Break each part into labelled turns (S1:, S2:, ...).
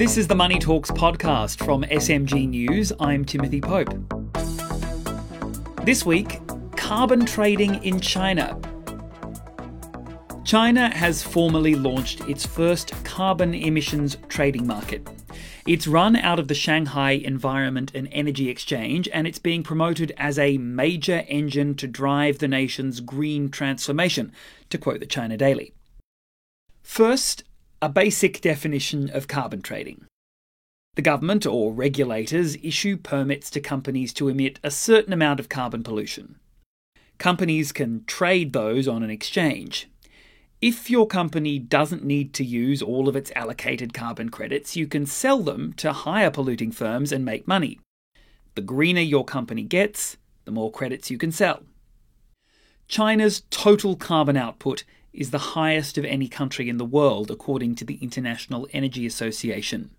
S1: This is the Money Talks podcast from SMG News. I'm Timothy Pope. This week, carbon trading in China. China has formally launched its first carbon emissions trading market. It's run out of the Shanghai Environment and Energy Exchange, and it's being promoted as a major engine to drive the nation's green transformation, to quote the China Daily. First, a basic definition of carbon trading. The government or regulators issue permits to companies to emit a certain amount of carbon pollution. Companies can trade those on an exchange. If your company doesn't need to use all of its allocated carbon credits, you can sell them to higher polluting firms and make money. The greener your company gets, the more credits you can sell. China's total carbon output is the highest of any country in the world, according to the International Energy Association.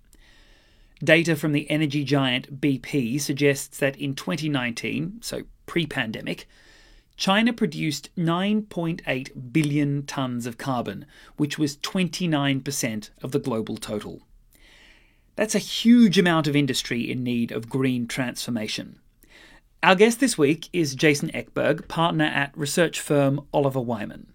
S1: Data from the energy giant BP suggests that in 2019, so pre pandemic, China produced 9.8 billion tonnes of carbon, which was 29% of the global total. That's a huge amount of industry in need of green transformation. Our guest this week is Jason Ekberg, partner at research firm Oliver Wyman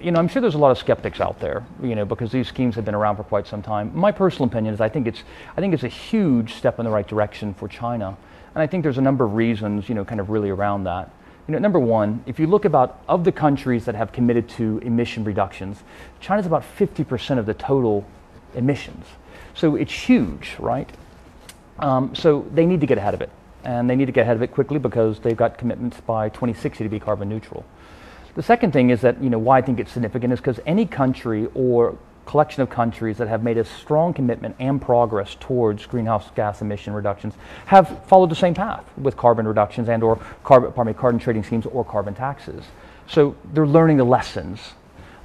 S2: you know, I'm sure there's a lot of skeptics out there, you know, because these schemes have been around for quite some time. My personal opinion is I think it's, I think it's a huge step in the right direction for China. And I think there's a number of reasons, you know, kind of really around that. You know, number one, if you look about of the countries that have committed to emission reductions, China's about 50% of the total emissions. So it's huge, right? Um, so they need to get ahead of it. And they need to get ahead of it quickly because they've got commitments by 2060 to be carbon neutral. The second thing is that, you know, why I think it's significant is because any country or collection of countries that have made a strong commitment and progress towards greenhouse gas emission reductions have followed the same path with carbon reductions and or carbon, pardon me, carbon trading schemes or carbon taxes. So they're learning the lessons.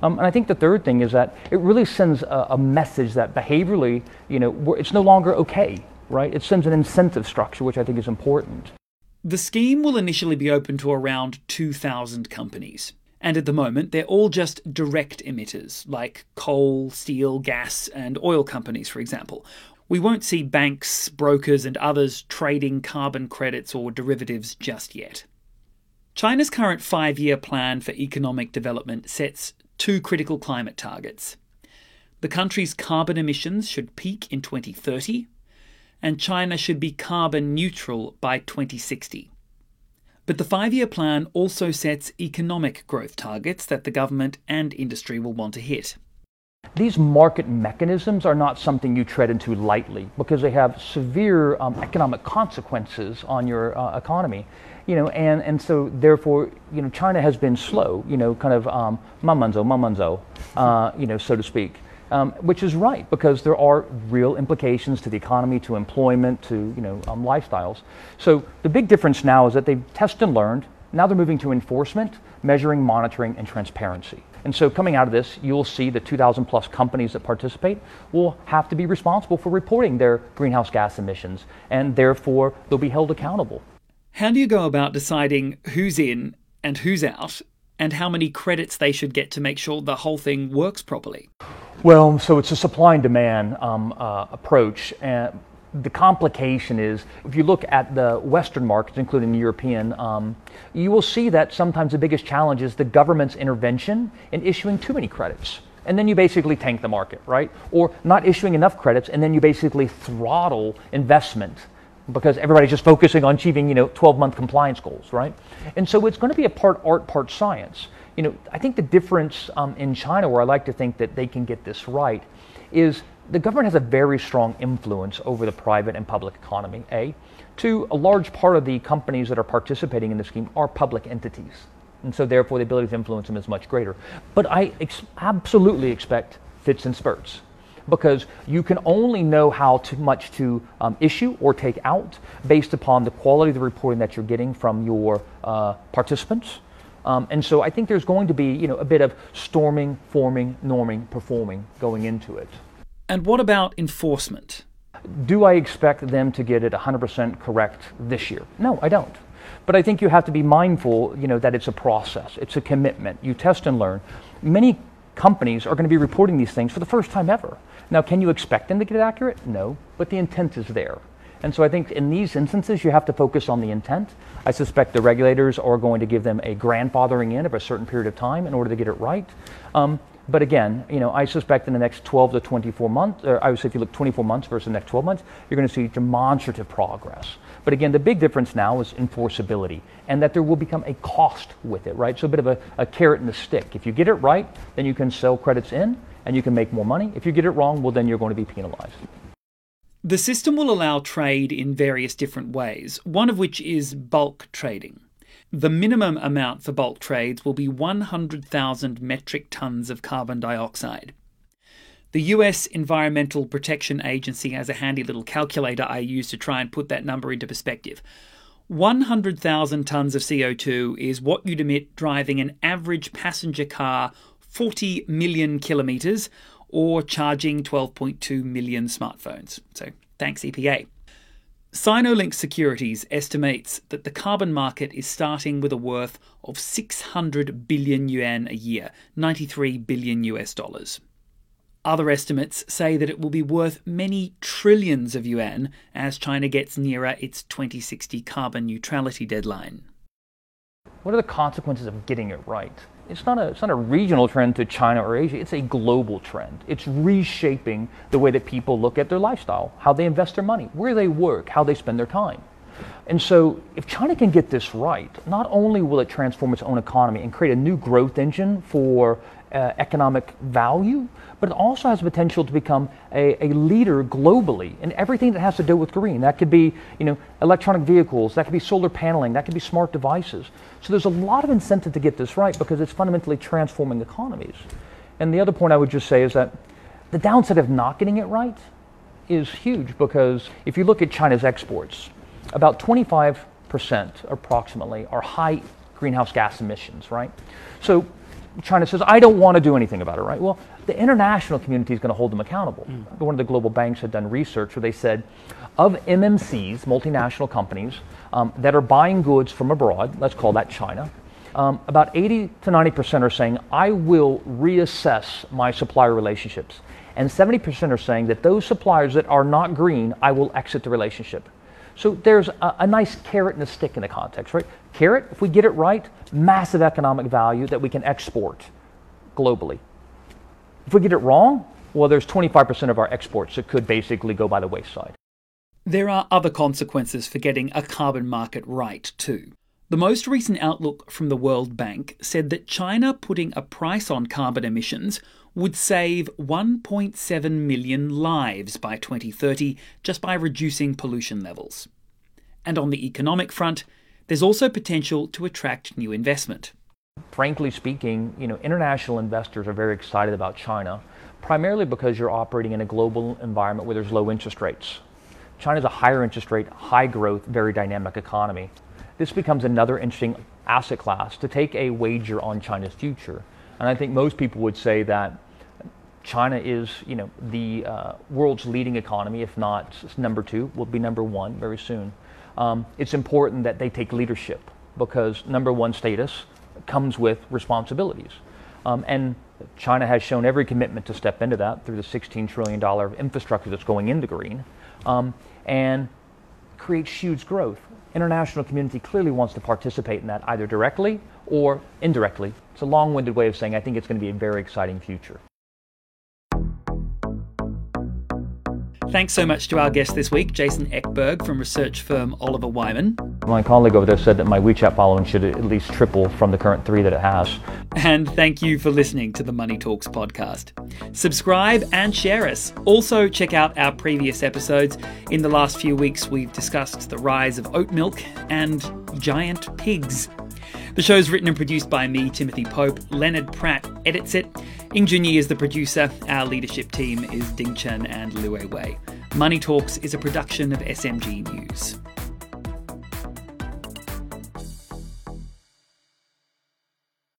S2: Um, and I think the third thing is that it really sends a, a message that behaviorally, you know, it's no longer okay, right? It sends an incentive structure, which I think is important.
S1: The scheme will initially be open to around 2,000 companies. And at the moment, they're all just direct emitters, like coal, steel, gas, and oil companies, for example. We won't see banks, brokers, and others trading carbon credits or derivatives just yet. China's current five year plan for economic development sets two critical climate targets. The country's carbon emissions should peak in 2030, and China should be carbon neutral by 2060. But the five year plan also sets economic growth targets that the government and industry will want to hit.
S2: These market mechanisms are not something you tread into lightly because they have severe um, economic consequences on your uh, economy. You know, and, and so therefore, you know, China has been slow, you know, kind of um, mamanzo, mamanzo, uh, you know, so to speak um, which is right because there are real implications to the economy, to employment, to you know um, lifestyles. So the big difference now is that they've tested and learned. Now they're moving to enforcement, measuring, monitoring, and transparency. And so coming out of this, you'll see the 2,000 plus companies that participate will have to be responsible for reporting their greenhouse gas emissions, and therefore they'll be held accountable.
S1: How do you go about deciding who's in and who's out, and how many credits they should get to make sure the whole thing works properly?
S2: Well, so it's a supply and demand um, uh, approach. And the complication is if you look at the Western markets, including the European, um, you will see that sometimes the biggest challenge is the government's intervention in issuing too many credits. And then you basically tank the market, right? Or not issuing enough credits, and then you basically throttle investment because everybody's just focusing on achieving, you know, 12-month compliance goals, right? And so it's going to be a part art, part science you know, I think the difference um, in China, where I like to think that they can get this right, is the government has a very strong influence over the private and public economy. A, two, a large part of the companies that are participating in the scheme are public entities, and so therefore the ability to influence them is much greater. But I ex- absolutely expect fits and spurts because you can only know how to much to um, issue or take out based upon the quality of the reporting that you're getting from your uh, participants um, and so I think there's going to be, you know, a bit of storming, forming, norming, performing going into it.
S1: And what about enforcement?
S2: Do I expect them to get it 100% correct this year? No, I don't. But I think you have to be mindful, you know, that it's a process. It's a commitment. You test and learn. Many companies are going to be reporting these things for the first time ever. Now, can you expect them to get it accurate? No, but the intent is there. And so I think in these instances, you have to focus on the intent. I suspect the regulators are going to give them a grandfathering in of a certain period of time in order to get it right. Um, but again, you know, I suspect in the next 12 to 24 months, or I would say if you look 24 months versus the next 12 months, you're going to see demonstrative progress. But again, the big difference now is enforceability and that there will become a cost with it, right? So a bit of a, a carrot and a stick. If you get it right, then you can sell credits in and you can make more money. If you get it wrong, well, then you're going to be penalized.
S1: The system will allow trade in various different ways, one of which is bulk trading. The minimum amount for bulk trades will be 100,000 metric tons of carbon dioxide. The US Environmental Protection Agency has a handy little calculator I use to try and put that number into perspective. 100,000 tonnes of CO2 is what you'd emit driving an average passenger car 40 million kilometres or charging 12.2 million smartphones. So thanks, EPA. Sinolink Securities estimates that the carbon market is starting with a worth of 600 billion yuan a year, 93 billion US dollars. Other estimates say that it will be worth many trillions of yuan as China gets nearer its 2060 carbon neutrality deadline.
S2: What are the consequences of getting it right? It's not, a, it's not a regional trend to China or Asia, it's a global trend. It's reshaping the way that people look at their lifestyle, how they invest their money, where they work, how they spend their time. And so, if China can get this right, not only will it transform its own economy and create a new growth engine for uh, economic value, but it also has the potential to become a, a, leader globally in everything that has to do with green. That could be, you know, electronic vehicles, that could be solar paneling, that could be smart devices. So there's a lot of incentive to get this right because it's fundamentally transforming economies. And the other point I would just say is that the downside of not getting it right is huge because if you look at China's exports, about 25% approximately are high greenhouse gas emissions, right? So China says, I don't want to do anything about it, right? Well, the international community is going to hold them accountable. Mm. One of the global banks had done research where they said, of MNCs, multinational companies, um, that are buying goods from abroad, let's call that China, um, about 80 to 90% are saying, I will reassess my supplier relationships. And 70% are saying that those suppliers that are not green, I will exit the relationship. So there's a, a, nice carrot and a stick in the context, right? Carrot, if we get it right, massive economic value that we can export globally. If we get it wrong, well, there's 25% of our exports that could basically go by the wayside.
S1: There are other consequences for getting a carbon market right, too. The most recent outlook from the World Bank said that China putting a price on carbon emissions would save 1.7 million lives by 2030 just by reducing pollution levels. And on the economic front, there's also potential to attract new investment.
S2: Frankly speaking, you know, international investors are very excited about China, primarily because you're operating in a global environment where there's low interest rates. China's a higher interest rate, high growth, very dynamic economy. This becomes another interesting asset class to take a wager on China's future. And I think most people would say that China is, you know, the uh, world's leading economy, if not number two, will be number one very soon. Um, it's important that they take leadership because number one status comes with responsibilities. Um, and China has shown every commitment to step into that through the $16 trillion infrastructure that's going into green um, and creates huge growth. International community clearly wants to participate in that either directly or indirectly. It's a long-winded way of saying I think it's going to be a very exciting future.
S1: Thanks so much to our guest this week, Jason Ekberg from research firm Oliver Wyman.
S2: My colleague over there said that my WeChat following should at least triple from the current three that it has.
S1: And thank you for listening to the Money Talks podcast. Subscribe and share us. Also, check out our previous episodes. In the last few weeks, we've discussed the rise of oat milk and giant pigs. The show is written and produced by me, Timothy Pope. Leonard Pratt edits it. Ing is the producer. Our leadership team is Ding Chen and Lu Wei. Money Talks is a production of SMG News.